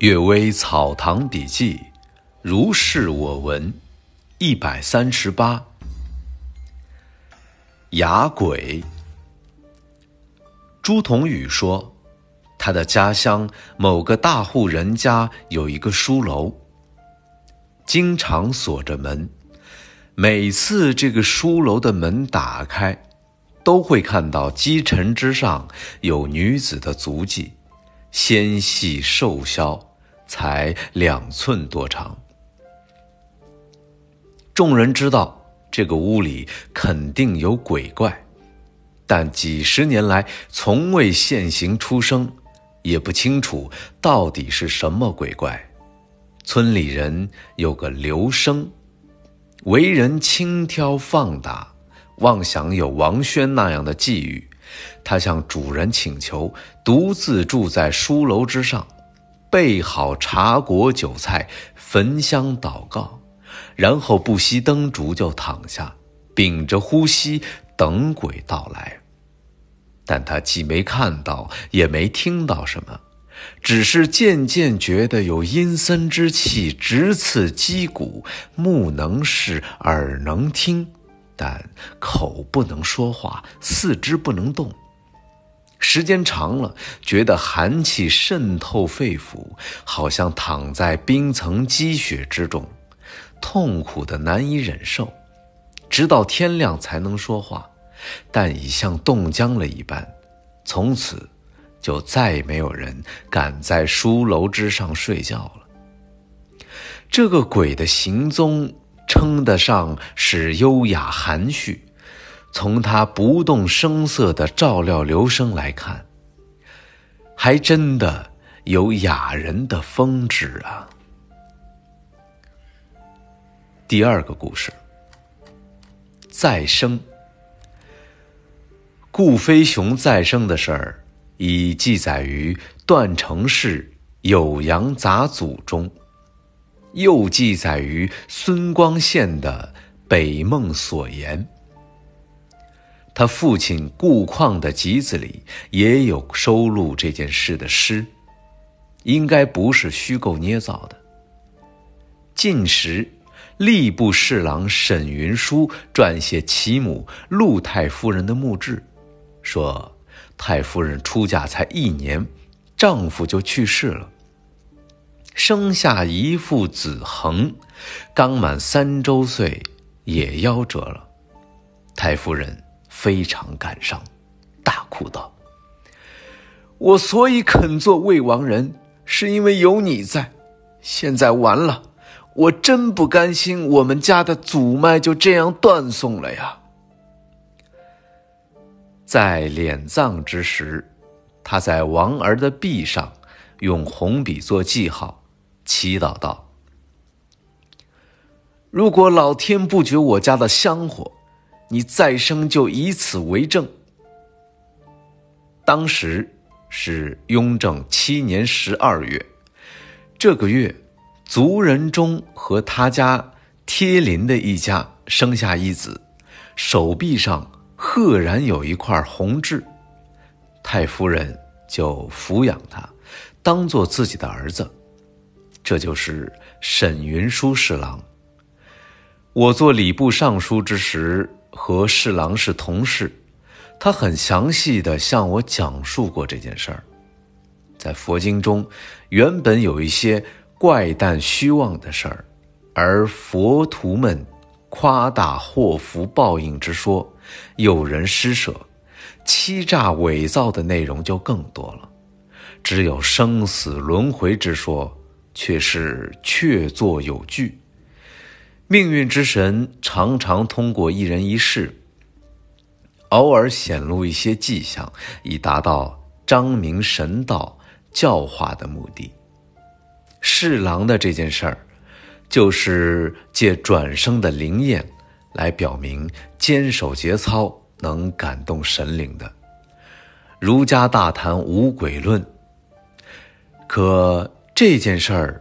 《岳微草堂笔记》，如是我闻，一百三十八。哑鬼。朱同宇说，他的家乡某个大户人家有一个书楼，经常锁着门。每次这个书楼的门打开，都会看到积尘之上有女子的足迹，纤细瘦削。才两寸多长，众人知道这个屋里肯定有鬼怪，但几十年来从未现形出声，也不清楚到底是什么鬼怪。村里人有个刘生，为人轻佻放达，妄想有王轩那样的际遇，他向主人请求独自住在书楼之上。备好茶果酒菜，焚香祷告，然后不熄灯烛就躺下，屏着呼吸等鬼到来。但他既没看到，也没听到什么，只是渐渐觉得有阴森之气直刺肌骨，目能视，耳能听，但口不能说话，四肢不能动。时间长了，觉得寒气渗透肺腑，好像躺在冰层积雪之中，痛苦的难以忍受。直到天亮才能说话，但已像冻僵了一般。从此，就再没有人敢在书楼之上睡觉了。这个鬼的行踪称得上是优雅含蓄。从他不动声色的照料刘生来看，还真的有雅人的风致啊。第二个故事，再生。顾飞熊再生的事儿，已记载于段成式《酉阳杂俎》中，又记载于孙光宪的《北梦所言》。他父亲顾况的集子里也有收录这件事的诗，应该不是虚构捏造的。晋时，吏部侍郎沈云书撰写其母陆太夫人的墓志，说太夫人出嫁才一年，丈夫就去世了，生下一父子恒，刚满三周岁也夭折了，太夫人。非常感伤，大哭道：“我所以肯做魏王人，是因为有你在。现在完了，我真不甘心，我们家的祖脉就这样断送了呀。”在敛葬之时，他在王儿的臂上用红笔做记号，祈祷道：“如果老天不绝我家的香火。”你再生就以此为证。当时是雍正七年十二月，这个月，族人中和他家贴邻的一家生下一子，手臂上赫然有一块红痣，太夫人就抚养他，当做自己的儿子。这就是沈云书侍郎。我做礼部尚书之时。和侍郎是同事，他很详细的向我讲述过这件事儿。在佛经中，原本有一些怪诞虚妄的事儿，而佛徒们夸大祸福报应之说，有人施舍，欺诈伪造的内容就更多了。只有生死轮回之说，却是确作有据。命运之神常常通过一人一事，偶尔显露一些迹象，以达到彰明神道、教化的目的。侍郎的这件事儿，就是借转生的灵验来表明坚守节操能感动神灵的。儒家大谈无鬼论，可这件事儿。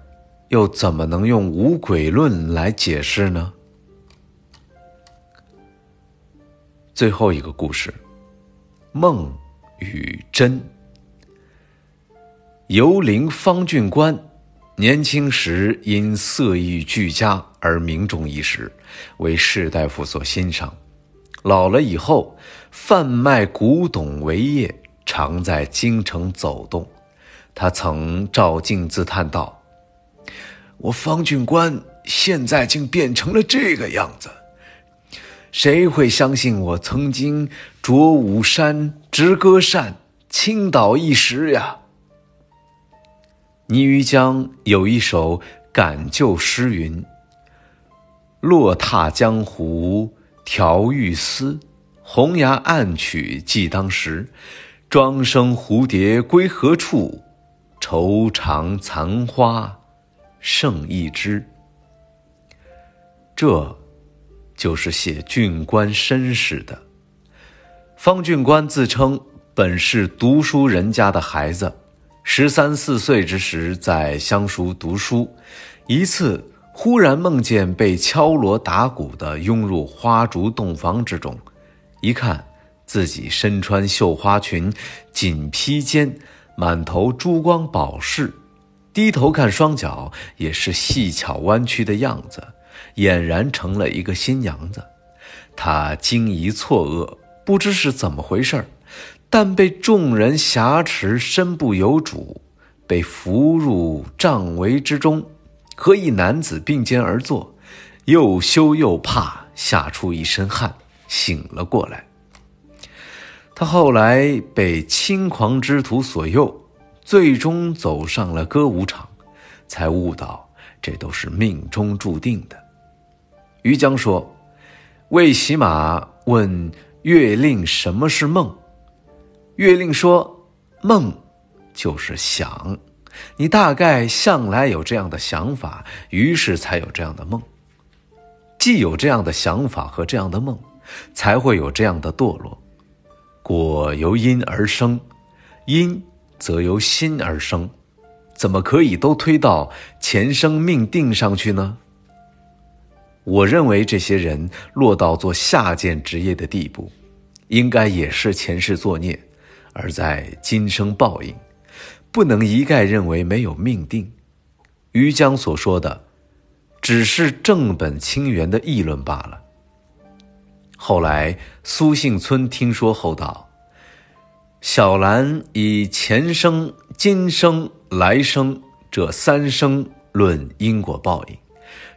又怎么能用无鬼论来解释呢？最后一个故事，梦与真。游陵方俊观年轻时因色艺俱佳而名重一时，为士大夫所欣赏。老了以后，贩卖古董为业，常在京城走动。他曾照镜自叹道：“我方俊官现在竟变成了这个样子，谁会相信我曾经着武山，执歌扇，倾倒一时呀？”倪于江有一首感旧诗云：“落踏江湖调玉丝，红崖暗曲记当时。庄生蝴蝶归何处？愁肠残花剩一枝。”这，就是写俊官身世的。方俊官自称本是读书人家的孩子。十三四岁之时，在乡塾读书，一次忽然梦见被敲锣打鼓的拥入花烛洞房之中，一看自己身穿绣花裙，锦披肩，满头珠光宝饰，低头看双脚也是细巧弯曲的样子，俨然成了一个新娘子。他惊疑错愕，不知是怎么回事儿。但被众人挟持，身不由主，被扶入帐帷之中，和一男子并肩而坐，又羞又怕，吓出一身汗，醒了过来。他后来被轻狂之徒所诱，最终走上了歌舞场，才悟到这都是命中注定的。于江说：“魏喜马问月令什么是梦。”月令说：“梦，就是想，你大概向来有这样的想法，于是才有这样的梦。既有这样的想法和这样的梦，才会有这样的堕落。果由因而生，因则由心而生，怎么可以都推到前生命定上去呢？我认为这些人落到做下贱职业的地步，应该也是前世作孽。”而在今生报应，不能一概认为没有命定。于江所说的，只是正本清源的议论罢了。后来苏信村听说后道：“小兰以前生、今生、来生这三生论因果报应，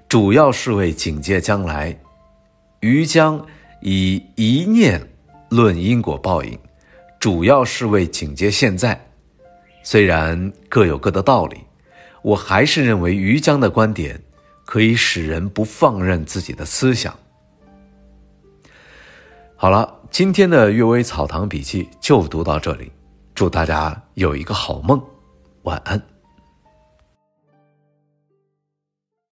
主要是为警戒将来；于江以一念论因果报应。”主要是为警戒现在，虽然各有各的道理，我还是认为于江的观点可以使人不放任自己的思想。好了，今天的《阅微草堂笔记》就读到这里，祝大家有一个好梦，晚安。